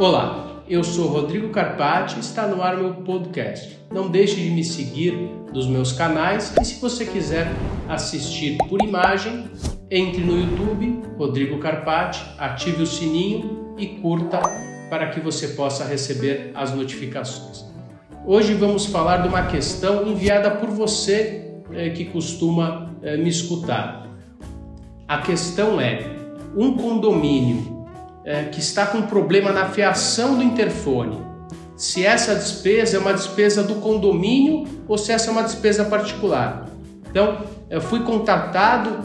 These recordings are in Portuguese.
Olá, eu sou Rodrigo Carpati e está no ar meu podcast. Não deixe de me seguir nos meus canais e se você quiser assistir por imagem, entre no YouTube, Rodrigo Carpati, ative o sininho e curta para que você possa receber as notificações. Hoje vamos falar de uma questão enviada por você eh, que costuma eh, me escutar. A questão é: um condomínio é, que está com problema na fiação do interfone, se essa despesa é uma despesa do condomínio ou se essa é uma despesa particular. Então, eu fui contatado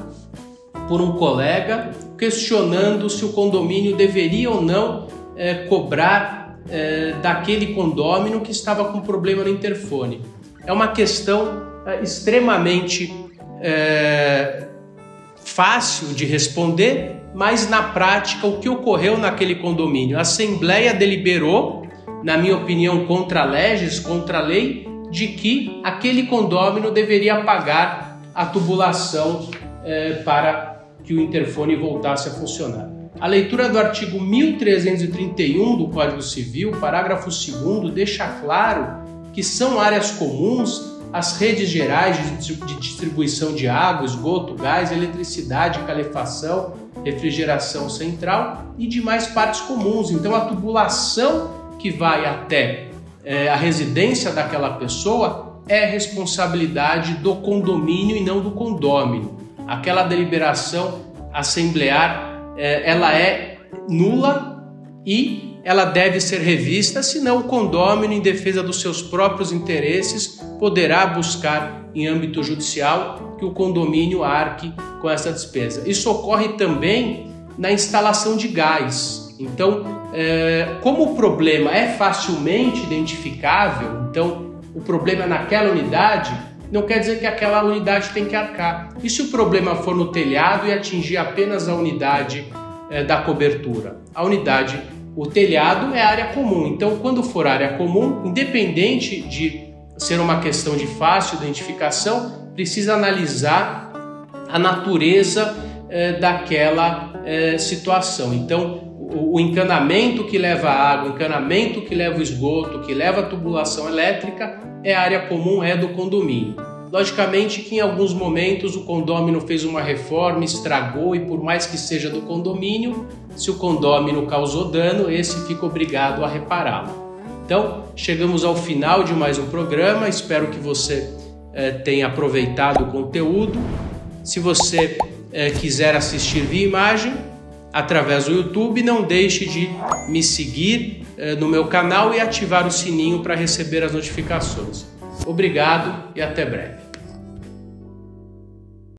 por um colega questionando se o condomínio deveria ou não é, cobrar é, daquele condômino que estava com problema no interfone. É uma questão é, extremamente é, fácil de responder, mas na prática o que ocorreu naquele condomínio? A Assembleia deliberou, na minha opinião, contra leges, contra a lei, de que aquele condômino deveria pagar a tubulação eh, para que o interfone voltasse a funcionar. A leitura do artigo 1331 do Código Civil, parágrafo 2, deixa claro que são áreas comuns as redes gerais de distribuição de água, esgoto, gás, eletricidade, calefação, refrigeração central e demais partes comuns. Então, a tubulação que vai até é, a residência daquela pessoa é responsabilidade do condomínio e não do condômino. Aquela deliberação assemblear, é, ela é nula e ela deve ser revista, senão o condômino, em defesa dos seus próprios interesses, poderá buscar em âmbito judicial que o condomínio arque com essa despesa. Isso ocorre também na instalação de gás. Então, é, como o problema é facilmente identificável, então o problema é naquela unidade, não quer dizer que aquela unidade tem que arcar. E se o problema for no telhado e atingir apenas a unidade é, da cobertura? A unidade o telhado é área comum, então quando for área comum, independente de ser uma questão de fácil identificação, precisa analisar a natureza eh, daquela eh, situação. Então, o, o, encanamento que leva a água, o encanamento que leva o esgoto, que leva a tubulação elétrica, é área comum, é do condomínio. Logicamente que em alguns momentos o condômino fez uma reforma, estragou e por mais que seja do condomínio, se o condômino causou dano, esse fica obrigado a repará-lo. Então, chegamos ao final de mais um programa. Espero que você eh, tenha aproveitado o conteúdo. Se você eh, quiser assistir via imagem através do YouTube, não deixe de me seguir eh, no meu canal e ativar o sininho para receber as notificações. Obrigado e até breve.